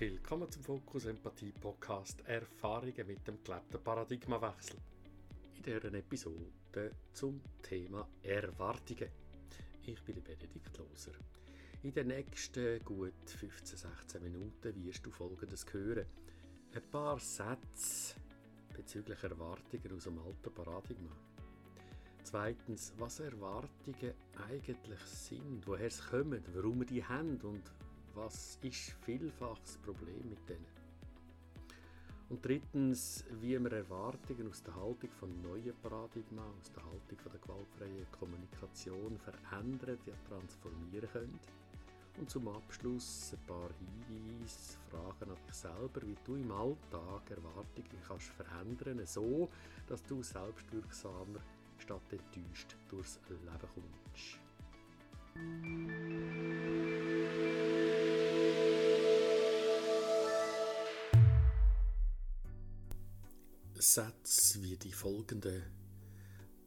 Willkommen zum Fokus Empathie Podcast Erfahrungen mit dem gelebten Paradigmawechsel. In dieser Episode zum Thema Erwartungen. Ich bin Benedikt Loser. In den nächsten gut 15-16 Minuten wirst du Folgendes hören. Ein paar Sätze bezüglich Erwartungen aus dem alten Paradigma. Zweitens, was Erwartungen eigentlich sind, woher sie kommen, warum wir die haben und was ist vielfach das Problem mit denen. Und drittens, wie wir Erwartungen aus der Haltung von neuen Paradigma, aus der Haltung von der gewaltfreien Kommunikation verändern, ja transformieren können. Und zum Abschluss ein paar Hinweise, Fragen an dich selber, wie du im Alltag Erwartungen kannst verändern, so dass du selbstwirksamer statt enttäuscht durchs Leben kommst. Sätze wie die folgenden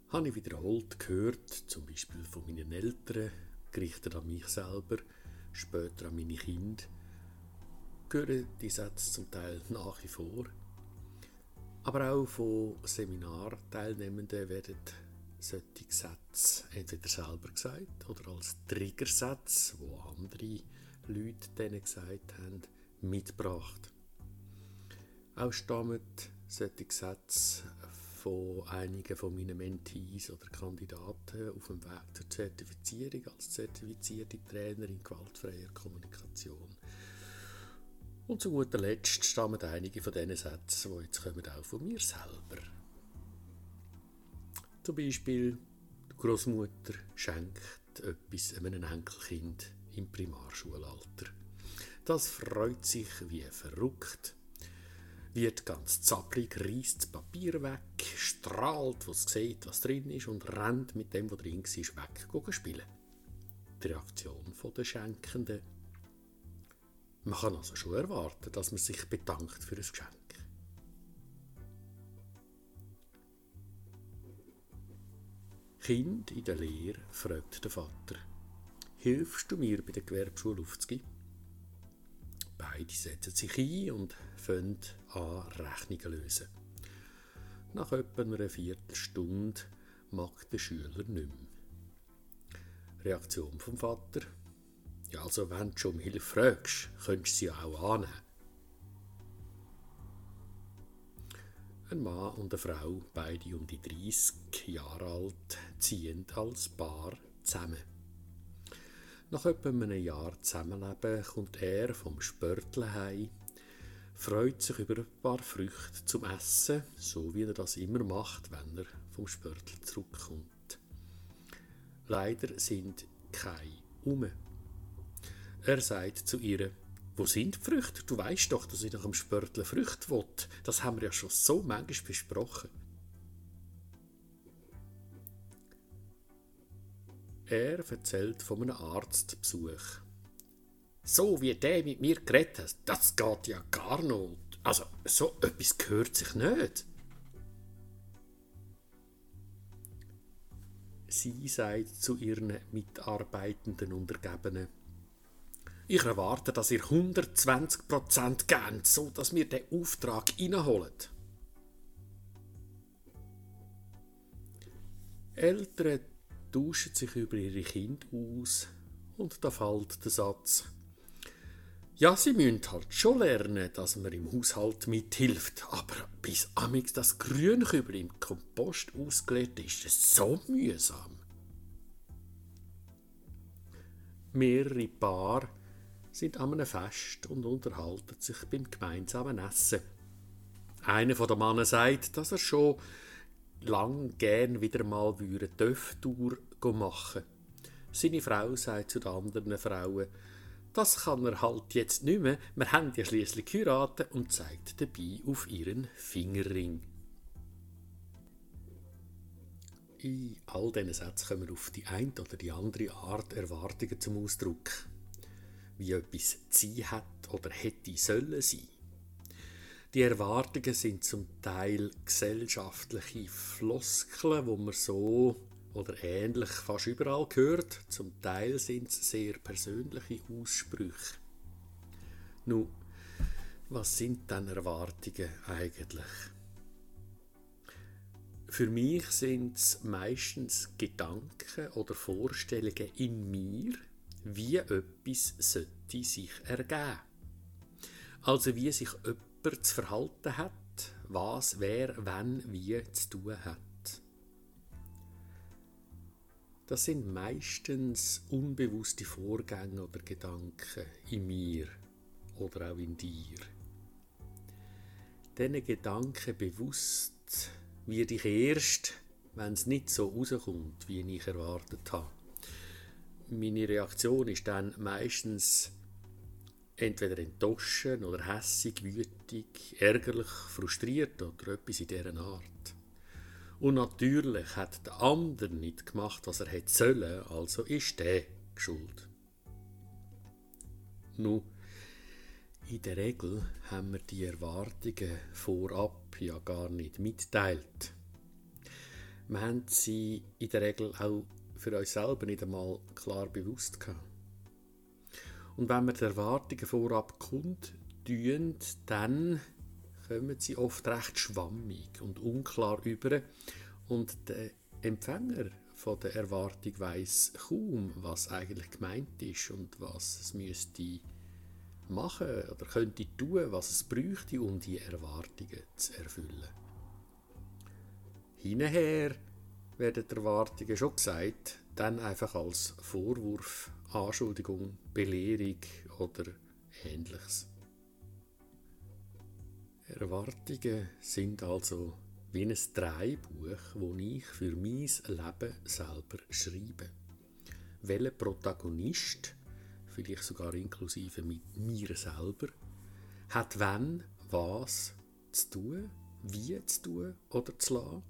habe ich wiederholt gehört, zum Beispiel von meinen Eltern, gerichtet an mich selber, später an meine Kinder. Hören die Sätze zum Teil nach wie vor. Aber auch von Seminarteilnehmenden werden solche Sätze entweder selber gesagt oder als Triggersätze, wo andere Leute denen gesagt haben, mitgebracht. Auch stammen solche Sätze von einigen von meinen Mentees oder Kandidaten auf dem Weg zur Zertifizierung als zertifizierte Trainerin gewaltfreier Kommunikation. Und zu guter Letzt stammen einige von diesen Sätzen, die jetzt kommen auch von mir selber. Zum Beispiel, die Großmutter schenkt etwas einem Enkelkind im Primarschulalter. Das freut sich wie verrückt wird ganz zappelig, reißt das Papier weg, strahlt, was sieht, was drin ist und rennt mit dem, was drin ist, weg spielen. Die Reaktion der Schenkenden. Man kann also schon erwarten, dass man sich bedankt für ein Geschenk. Kind in der Lehre fragt der Vater, hilfst du mir bei der Gewerbeschule aufzugeben? Beide setzen sich ein und fangen an, Rechnungen lösen. Nach etwa einer Viertelstunde mag der Schüler nicht mehr. Reaktion vom Vater. Ja, also wenn du schon um Hilfe fragst, könntest du sie auch annehmen. Ein Mann und eine Frau, beide um die 30 Jahre alt, ziehen als Paar zusammen. Nach etwa einem Jahr Zusammenleben kommt er vom Spörtle heim, freut sich über ein paar Früchte zum Essen, so wie er das immer macht, wenn er vom Spörtle zurückkommt. Leider sind keine um. Er sagt zu ihr, wo sind die Früchte? Du weißt doch, dass ich nach dem Spörtle Früchte will. Das haben wir ja schon so manchmal besprochen. Er erzählt von einem Arztbesuch. So wie der mit mir geredet hat, das geht ja gar nicht. Also, so etwas gehört sich nicht. Sie sagt zu ihren mitarbeitenden Untergebenen, ich erwarte, dass ihr 120% gebt, so dass wir den Auftrag reinholen. Eltern tauschen sich über ihre Kinder aus und da fällt der Satz. Ja, sie müssen halt schon lernen, dass man im Haushalt mithilft, aber bis amix das Grünkübel im Kompost ausgelegt ist, ist so mühsam. Mehrere Paar sind an einem Fest und unterhalten sich beim gemeinsamen Essen. Einer von den Männern sagt, dass er schon lang gern wieder mal eine Töftour machen Seine Frau sagt zu den anderen Frauen, das kann er halt jetzt nicht mehr, wir haben ja schließlich geheiratet und zeigt dabei auf ihren Fingerring. In all diesen Sätzen kommen auf die eine oder die andere Art Erwartungen zum Ausdruck. Wie etwas sein hat oder hätte sollen sein. Die Erwartungen sind zum Teil gesellschaftliche Floskeln, wo man so oder ähnlich fast überall hört. Zum Teil sind es sehr persönliche Aussprüche. Nun, Was sind denn Erwartungen eigentlich? Für mich sind es meistens Gedanken oder Vorstellungen in mir, wie etwas sollte sich ergeben. Also wie sich jemand zu verhalten hat, was wer wenn wie zu tun hat. Das sind meistens unbewusste Vorgänge oder Gedanken in mir oder auch in dir. Diesen Gedanken bewusst werde ich erst, wenn es nicht so rauskommt, wie ich erwartet habe. Meine Reaktion ist dann meistens entweder enttäuschen oder hässig, wütig, ärgerlich, frustriert oder etwas in dieser Art. Und natürlich hat der andere nicht gemacht, was er hätte sollen, also ist der schuld. Nun, in der Regel haben wir die Erwartungen vorab ja gar nicht mitteilt. Wir haben sie in der Regel auch für uns selber nicht einmal klar bewusst gehabt. Und wenn wir die Erwartungen vorab kundtun, dann kommen sie oft recht schwammig und unklar über und der Empfänger von der Erwartung weiß kaum, was eigentlich gemeint ist und was es müsste machen oder könnte tun, was es bräuchte, um die Erwartungen zu erfüllen. Hinher werden die Erwartungen schon gesagt, dann einfach als Vorwurf, Anschuldigung, Belehrung oder ähnliches. Erwartungen sind also wie ein Dreibuch, wo ich für mein Leben selber schreibe. Welcher Protagonist, vielleicht sogar inklusive mit mir selber, hat wann was zu tun, wie zu tun oder zu lassen.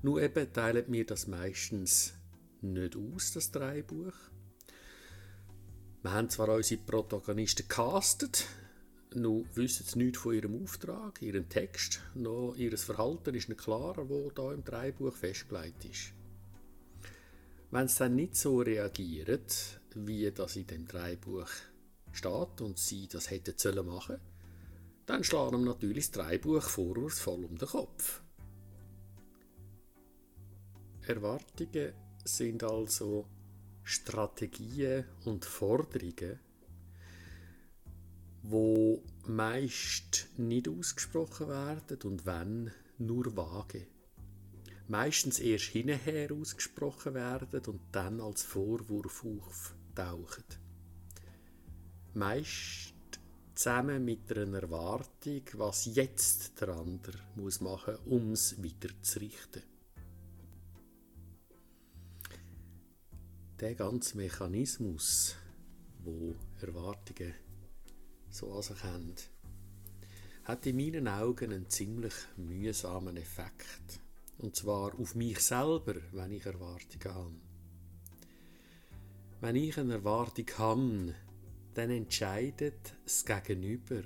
Nur eben teilt mir das meistens nicht aus, das Dreibuch. Wir haben zwar unsere Protagonisten castet, noch wissen sie nichts von ihrem Auftrag, ihrem Text, noch ihr Verhalten ist nicht klar, wo da im Dreibuch festgelegt ist. Wenn sie dann nicht so reagieren, wie das in dem Dreibuch steht und sie das hätten sollen machen, dann schlagen ihm natürlich das Dreibuch vorwurfsvoll um den Kopf. Erwartungen sind also Strategien und Forderungen, wo meist nicht ausgesprochen werden und wenn nur vage. Meistens erst hinterher ausgesprochen werden und dann als Vorwurf auftauchen. Meist zusammen mit einer Erwartung, was jetzt der andere muss machen, um es wieder zu richten. Der ganze Mechanismus, wo Erwartungen so an sich haben, hat in meinen Augen einen ziemlich mühsamen Effekt. Und zwar auf mich selber, wenn ich Erwartungen habe. Wenn ich eine Erwartung habe, dann entscheidet das Gegenüber,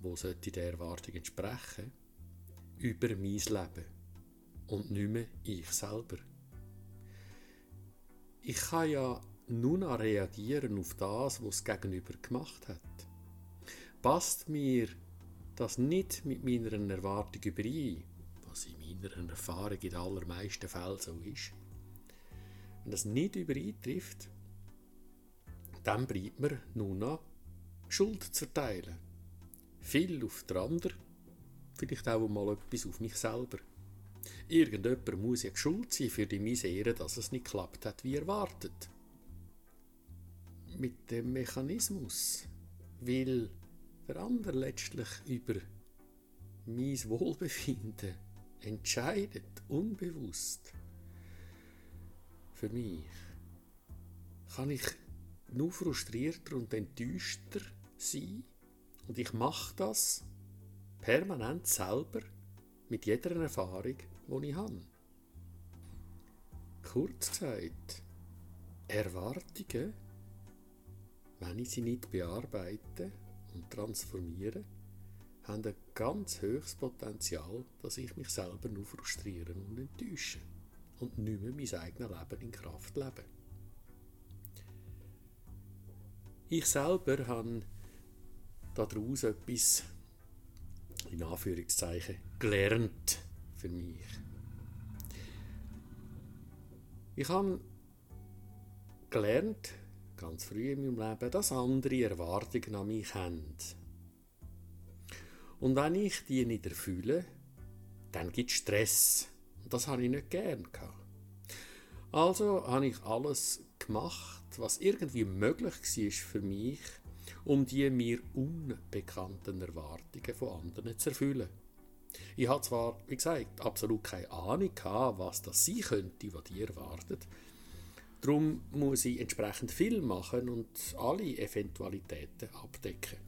wo sollte der Erwartung entsprechen, über mein Leben und nicht mehr ich selber. Ich kann ja noch reagieren auf das, was das Gegenüber gemacht hat passt mir das nicht mit meiner Erwartung überein, was in meiner Erfahrung in allermeisten Fällen so ist, wenn das nicht übereintrifft, dann bleibt mir nur noch Schuld zu verteilen. Viel auf den anderen, vielleicht auch mal etwas auf mich selber. Irgendjemand muss ja schuld sein für die Misere, dass es nicht geklappt hat, wie erwartet. Mit dem Mechanismus, weil der andere letztlich über mein Wohlbefinden entscheidet, unbewusst, für mich, kann ich nur frustrierter und enttäuschter sein und ich mache das permanent selber mit jeder Erfahrung, die ich habe. Kurz gesagt, Erwartungen, wenn ich sie nicht bearbeite, und transformieren, haben ein ganz hohes Potenzial, dass ich mich selber nur frustrieren und enttäusche und nicht mehr mein eigenes Leben in Kraft lebe. Ich selber habe daraus etwas, in Anführungszeichen, gelernt für mich. Ich habe gelernt, ganz früh in meinem Leben, dass andere Erwartungen an mich haben. Und wenn ich die nicht erfülle, dann gibt es Stress. Und das habe ich nicht gern gehabt. Also habe ich alles gemacht, was irgendwie möglich war für mich, um die mir unbekannten Erwartungen von anderen zu erfüllen. Ich hatte zwar, wie gesagt, absolut keine Ahnung gehabt, was das sein könnte, was die erwartet. Darum muss ich entsprechend viel machen und alle Eventualitäten abdecken.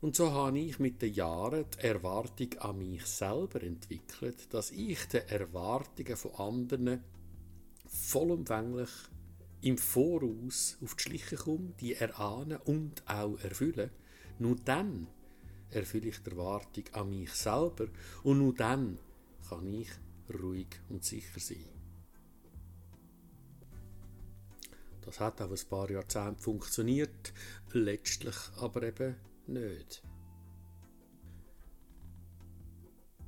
Und so habe ich mit den Jahren die Erwartung an mich selber entwickelt, dass ich den Erwartungen von anderen vollumfänglich im Voraus auf die Schliche komme, die erahnen und auch erfüllen. Nur dann erfülle ich die Erwartung an mich selber und nur dann kann ich ruhig und sicher sein. Das hat auch ein paar Jahrzehnte funktioniert, letztlich aber eben nicht.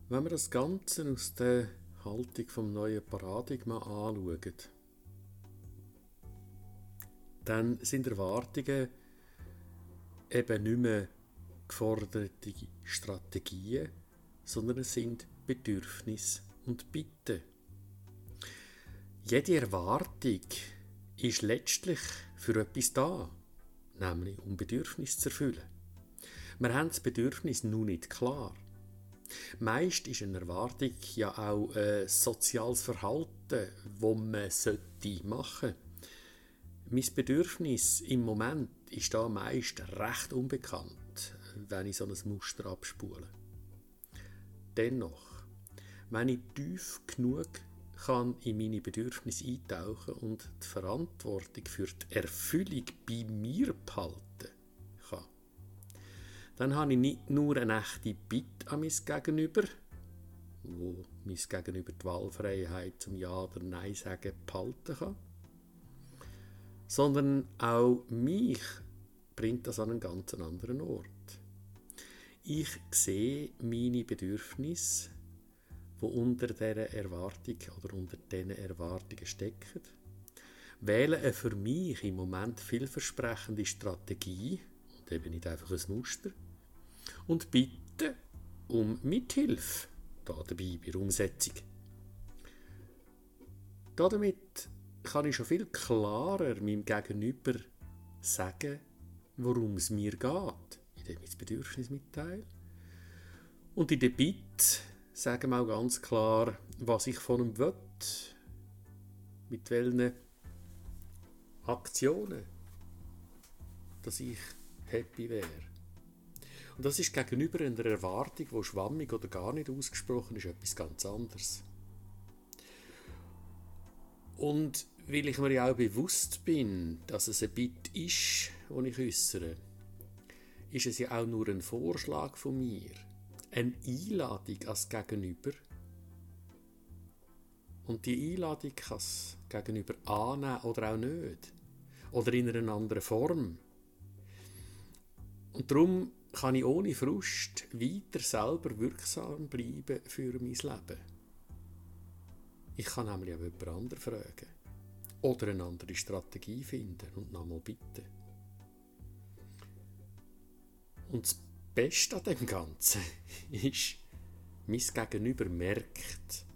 Wenn wir das Ganze aus der Haltung vom neuen Paradigma anschauen, dann sind Erwartungen eben nicht mehr geforderte Strategien, sondern es sind Bedürfnisse und Bitten. Jede Erwartung ist letztlich für etwas da, nämlich um Bedürfnis zu erfüllen. Wir haben das Bedürfnis nun nicht klar. Meist ist eine Erwartung ja auch ein soziales Verhalten, das man machen sollte. Mein Bedürfnis im Moment ist da meist recht unbekannt, wenn ich so ein Muster abspule. Dennoch, wenn ich tief genug kann in meine Bedürfnisse eintauchen und die Verantwortung für die Erfüllung bei mir behalten kann, dann habe ich nicht nur eine echte Bitte an mein Gegenüber, wo mein Gegenüber die Wahlfreiheit zum Ja oder Nein sagen behalten kann, sondern auch mich bringt das an einen ganz anderen Ort. Ich sehe meine Bedürfnisse wo unter dieser Erwartung oder unter diesen Erwartungen stecken. Wähle eine für mich im Moment vielversprechende Strategie und eben nicht einfach ein Muster und bitte um Mithilfe da dabei bei der Umsetzung. Damit kann ich schon viel klarer meinem Gegenüber sagen, worum es mir geht, indem ich das Bedürfnis mitteile. Und in der Bitte sagen wir auch ganz klar, was ich von ihm will, mit welchen Aktionen, dass ich happy wäre. Und das ist gegenüber einer Erwartung, die schwammig oder gar nicht ausgesprochen ist, etwas ganz anderes. Und weil ich mir ja auch bewusst bin, dass es ein Bitt ist, den ich äußere, ist es ja auch nur ein Vorschlag von mir eine Einladung als Gegenüber. Und die Einladung kann das Gegenüber annehmen oder auch nicht. Oder in einer anderen Form. Und darum kann ich ohne Frust weiter selber wirksam bleiben für mein Leben. Ich kann nämlich auch jemand anderen fragen. Oder eine andere Strategie finden und nochmal bitten. Und das Beste an dem Ganzen ist, mein Gegenüber merkt,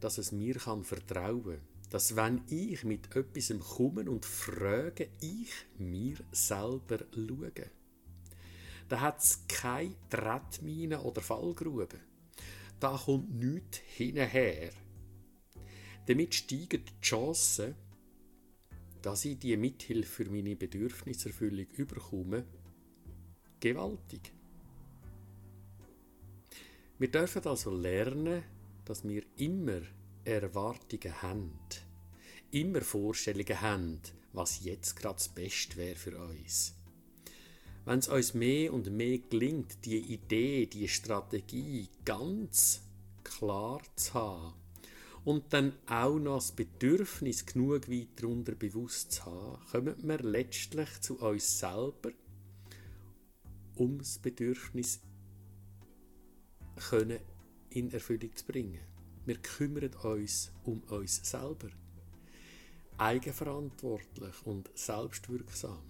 dass es mir kann vertrauen kann. Dass wenn ich mit etwas komme und frage, ich mir selber schaue. Da hat es keine Tretmine oder Fallgrube. Da kommt nichts hinterher. Damit steigen die Chancen, dass ich die Mithilfe für meine Bedürfniserfüllung überkomme, gewaltig. Wir dürfen also lernen, dass wir immer Erwartungen haben, immer Vorstellungen haben, was jetzt gerade das Beste wäre für uns. Wenn es uns mehr und mehr gelingt, die Idee, die Strategie ganz klar zu haben und dann auch noch das Bedürfnis genug weit darunter bewusst zu haben, kommen wir letztlich zu uns selber um das Bedürfnis können in Erfüllung zu bringen. Wir kümmern uns um uns selber. Eigenverantwortlich und selbstwirksam.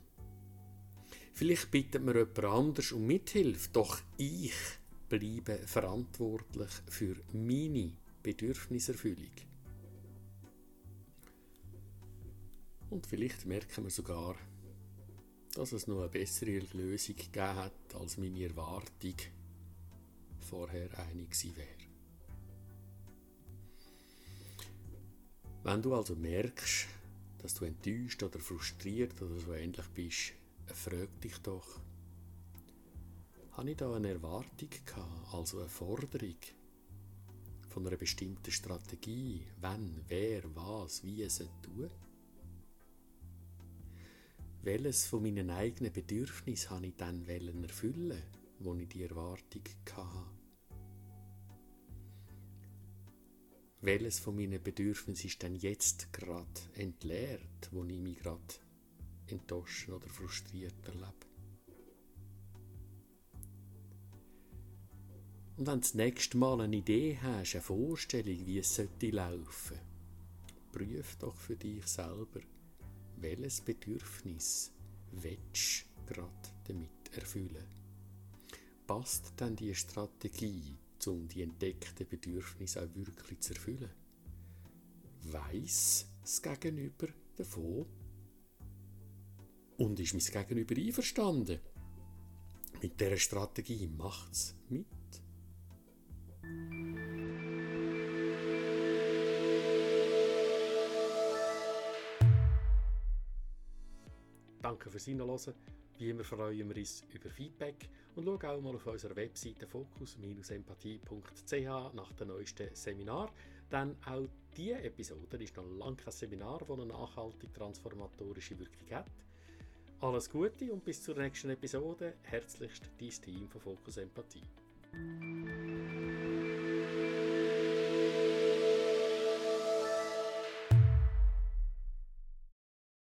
Vielleicht bittet mir jemand anders um Mithilfe, doch ich bleibe verantwortlich für meine Bedürfniserfüllung. Und vielleicht merken wir sogar, dass es noch eine bessere Lösung gegeben hat, als meine Erwartung vorher gewesen wäre. Wenn du also merkst, dass du enttäuscht oder frustriert oder so ähnlich bist, frag dich doch, habe ich da eine Erwartung gehabt, also eine Forderung von einer bestimmten Strategie, wenn, wer, was, wie es tun? Welches von meinen eigenen Bedürfnissen habe ich dann erfüllen, wo ich die Erwartung hatte? Welches von meinen Bedürfnissen ist denn jetzt gerade entleert, wo ich mich gerade enttäuscht oder frustriert erlebe? Und wenn du das nächste Mal eine Idee hast, eine Vorstellung, wie es sollte laufen, prüf doch für dich selber, welches Bedürfnis willst du gerade damit erfüllen? Passt denn die Strategie um die entdeckten Bedürfnisse auch wirklich zu erfüllen? Weiss das Gegenüber davon? Und ist mein Gegenüber einverstanden? Mit dieser Strategie macht es mit. Danke fürs Hinhören. Wie immer freuen wir uns über Feedback und schau auch mal auf unserer Webseite fokus-empathie.ch nach dem neuesten Seminar. Denn auch diese Episode ist noch lange kein Seminar, das eine nachhaltig transformatorische Wirkung hat. Alles Gute und bis zur nächsten Episode. Herzlichst dein Team von Fokus Empathie.